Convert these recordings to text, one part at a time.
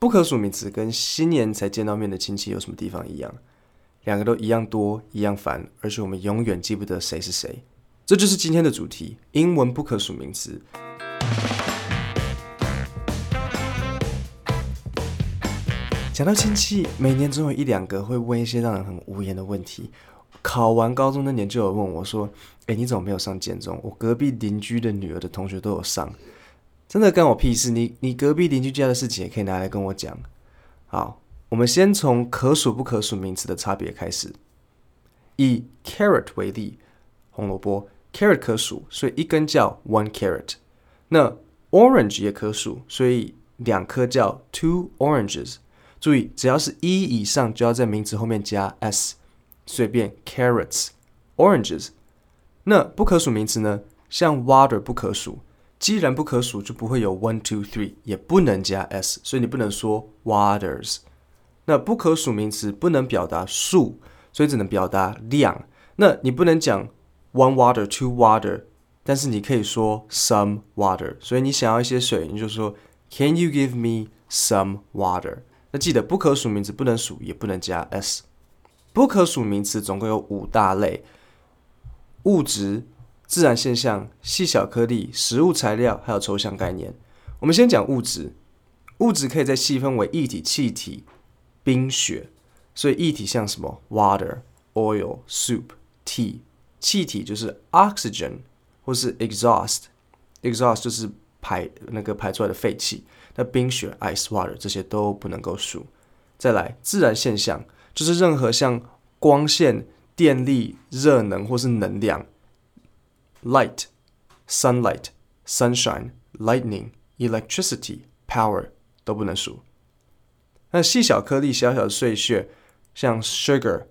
不可数名词跟新年才见到面的亲戚有什么地方一样？两个都一样多，一样烦，而且我们永远记不得谁是谁。这就是今天的主题：英文不可数名词。讲到亲戚，每年总有一两个会问一些让人很无言的问题。考完高中那年，就有问我说：“诶，你怎么没有上建中？我隔壁邻居的女儿的同学都有上。”真的干我屁事！你你隔壁邻居家的事情也可以拿来跟我讲。好，我们先从可数不可数名词的差别开始。以 carrot 为例，红萝卜 carrot 可数，所以一根叫 one carrot。那 orange 也可数，所以两颗叫 two oranges。注意，只要是一以上，就要在名词后面加 s，所以变 carrots oranges。那不可数名词呢？像 water 不可数。既然不可数，就不会有 one two three，也不能加 s，所以你不能说 waters。那不可数名词不能表达数，所以只能表达量。那你不能讲 one water two water，但是你可以说 some water。所以你想要一些水，你就说 Can you give me some water？那记得不可数名词不能数，也不能加 s。不可数名词总共有五大类：物质。自然现象、细小颗粒、食物材料，还有抽象概念。我们先讲物质，物质可以再细分为液体、气体、冰雪。所以液体像什么？Water、Oil、Soup、Tea。气体就是 Oxygen 或是 Exhaust，Exhaust 就是排那个排出来的废气。那冰雪 Ice Water 这些都不能够数。再来，自然现象就是任何像光线、电力、热能或是能量。Light, sunlight, sunshine, lightning, electricity, power 都不能数。那细小颗粒、小小的碎屑，像 sugar,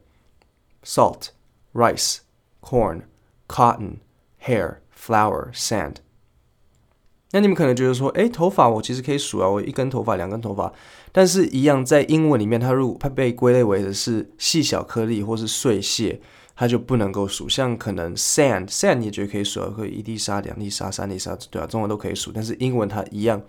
salt, rice, corn, cotton, hair, flour, sand。那你们可能觉得说，诶，头发我其实可以数啊，我一根头发、两根头发，但是一样，在英文里面，它如果它被归类为的是细小颗粒或是碎屑。它就不能够数，像可能 sand，sand 你也觉得可以数，可以一粒沙、两粒沙、三粒沙，对啊，中文都可以数，但是英文它一样，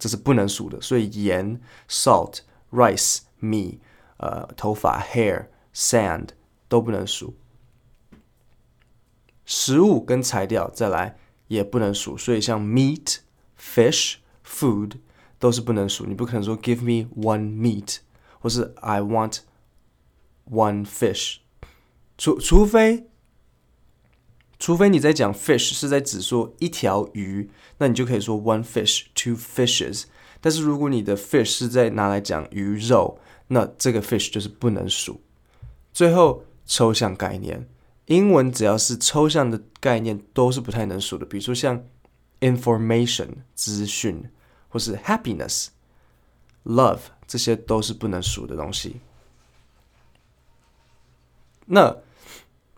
这是不能数的。所以盐 salt、rice、米，呃，头发 hair、sand 都不能数。食物跟材料再来也不能数，所以像 meat、fish、food 都是不能数。你不可能说 give me one meat，或是 I want one fish。除除非，除非你在讲 fish 是在指说一条鱼，那你就可以说 one fish, two fishes。但是如果你的 fish 是在拿来讲鱼肉，那这个 fish 就是不能数。最后，抽象概念，英文只要是抽象的概念都是不太能数的，比如说像 information 资讯，或是 happiness、love 这些都是不能数的东西。那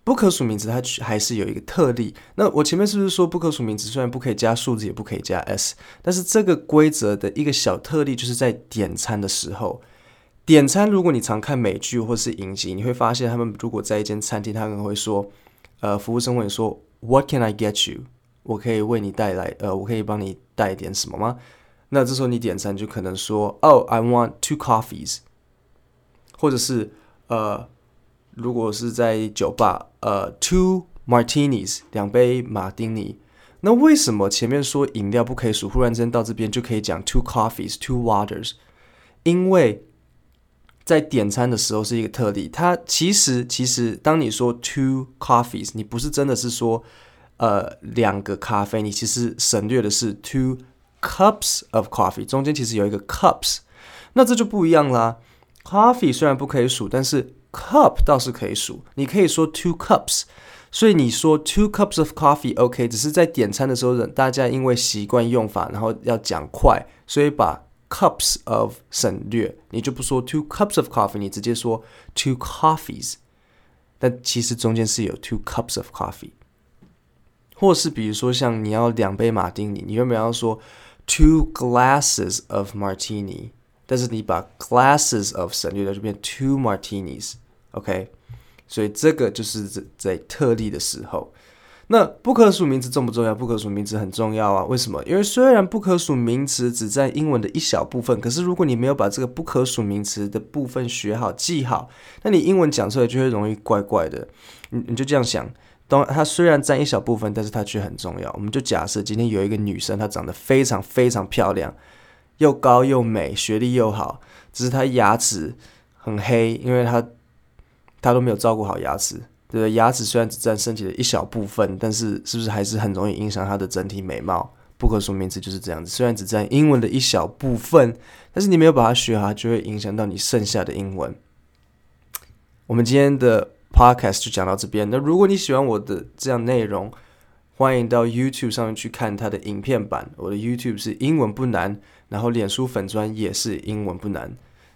不可数名词它还是有一个特例。那我前面是不是说不可数名词虽然不可以加数字，也不可以加 s，但是这个规则的一个小特例就是在点餐的时候，点餐如果你常看美剧或是影集，你会发现他们如果在一间餐厅，他可能会说，呃，服务生问你说，What can I get you？我可以为你带来，呃，我可以帮你带点什么吗？那这时候你点餐就可能说，Oh, I want two coffees，或者是呃。如果是在酒吧，呃，two martinis，两杯马丁尼，那为什么前面说饮料不可以数，忽然间到这边就可以讲 two coffees，two waters？因为在点餐的时候是一个特例，它其实其实当你说 two coffees，你不是真的是说呃两个咖啡，你其实省略的是 two cups of coffee，中间其实有一个 cups，那这就不一样啦。Coffee 虽然不可以数，但是 cup 倒是可以数，你可以说 two cups，所以你说 two cups of coffee，OK，只是在点餐的时候，大家因为习惯用法，然后要讲快，所以把 cups of 省略，你就不说 two cups of coffee，你直接说 two coffees，但其实中间是有 two cups of coffee，或是比如说像你要两杯马丁尼，你原本要说 two glasses of martini。但是你把 glasses of 省略了，就变 two martinis，OK？、 OK，所以这个就是在特例的时候。那不可数名词重不重要？不可数名词很重要啊。为什么？因为虽然不可数名词只占英文的一小部分，可是如果你没有把这个不可数名词的部分学好、记好，那你英文讲出来就会容易怪怪的。你你就这样想，当它虽然占一小部分，但是它却很重要。我们就假设今天有一个女生，她长得非常非常漂亮，又高又美，学历又好，只是她牙齿很黑，因为她他都没有照顾好牙齿。对，牙齿虽然只占身体的一小部分，但是是不是还是很容易影响他的整体美貌？不可数名词就是这样子，虽然只占英文的一小部分，但是你没有把它学好，就会影响到你剩下的英文。我们今天的 podcast 就讲到这边。那如果你喜欢我的这样内容，欢迎到 YouTube 上面去看它的影片版。我的 YouTube 是英文不难，然后脸书粉砖也是英文不难。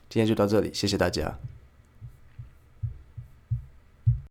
今天就到这里，谢谢大家。